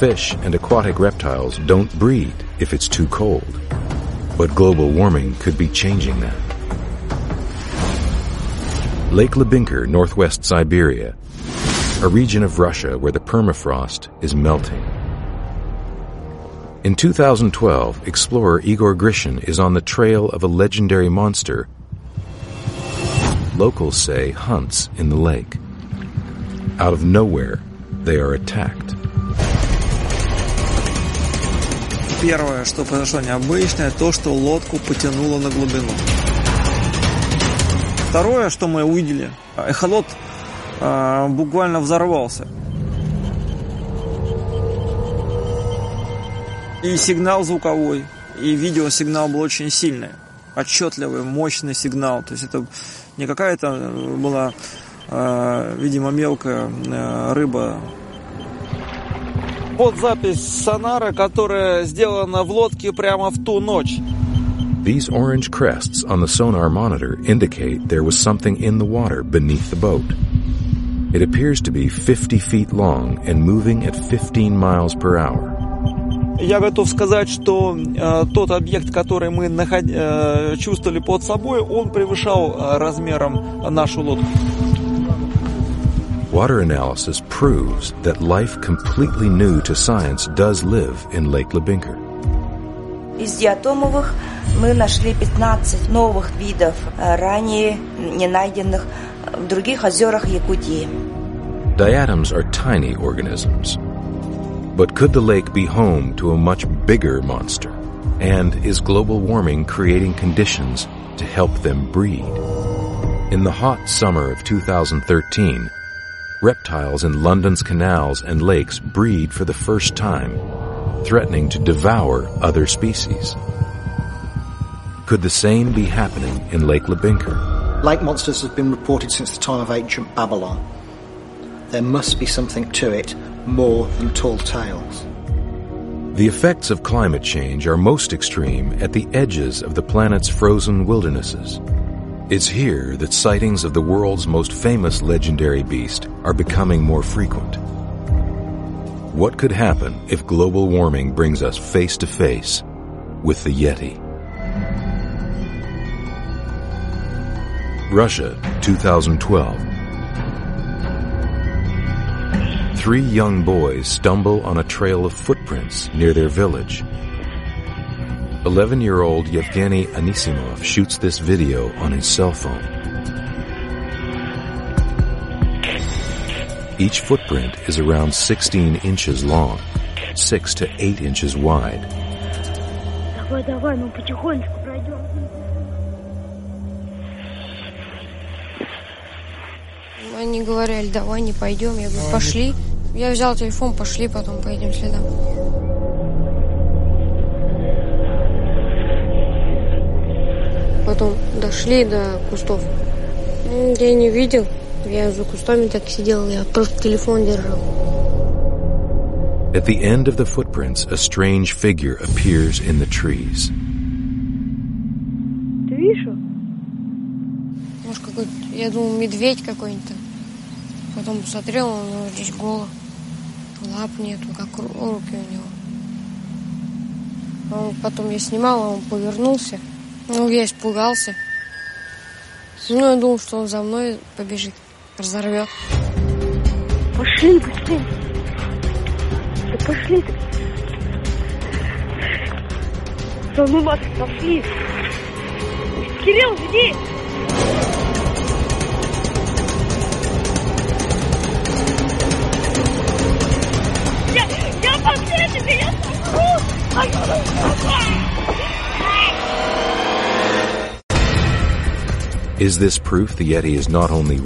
Fish and aquatic reptiles don't breed if it's too cold. But global warming could be changing that. Lake Labynkyr, northwest Siberia, a region of Russia where the permafrost is melting. In 2012, explorer Igor Grishin is on the trail of a legendary monster locals say hunts in the lake. Out of nowhere, they are attacked. Первое, что произошло необычное, то, что лодку потянуло на глубину. Второе, что мы увидели, эхолот э, буквально взорвался. И сигнал звуковой, и видеосигнал был очень сильный, отчетливый, мощный сигнал. То есть это не какая-то была, э, видимо, мелкая э, рыба. Вот запись сонара, которая сделана в лодке прямо в ту ночь. These orange crests on the sonar monitor indicate there was something in the water beneath the boat. It appears to be 50 feet long and moving at 15 miles per hour. Я готов сказать, что э, тот объект, который мы наход... э, чувствовали под собой, он превышал э, размером нашу лодку. Water analysis proves that life completely new to science does live in Lake Labynkyr. Из диатомовых мы нашли 15 новых видов, э, ранее не найденных э, в других озерах Якутии. Diatoms are tiny organisms. But could the lake be home to a much bigger monster? And is global warming creating conditions to help them breed? In the hot summer of 2013, reptiles in London's canals and lakes breed for the first time, threatening to devour other species. Could the same be happening in Lake Labynkyr? Lake monsters have been reported since the time of ancient Babylon. There must be something to it more than tall tales. The effects of climate change are most extreme at the edges of the planet's frozen wildernesses. It's here that sightings of the world's most famous legendary beast are becoming more frequent. What could happen if global warming brings us face to face with the Yeti? Russia, 2012. Three young boys stumble on a trail of footprints near their village. 11 year old Yevgeny Anisimov shoots this video on his cell phone. Each footprint is around 16 inches long, 6 to 8 inches wide. Давай, давай, ну потихонечку пройдем. Они говорили, давай не пойдем. Я говорю, пошли. Я взял телефон, пошли, потом поедем следом. Потом дошли до кустов. Я не видел. Я за кустами так сидел, я просто телефон держал. At the end of the footprints, a strange figure appears in the trees. Ты видишь? Может, какой-то, я думал, медведь какой-нибудь. Потом посмотрел, он у него здесь голо. Лап нету, как руки у него. Он, потом я снимала, он повернулся. Ну, я испугался. Ну, я думал, что он за мной побежит, разорвет. Пошли быстрее. Да пошли ты. Да ну вас, пошли. Кирилл, веди. Я, я последний, я Is this proof the Yeti is not only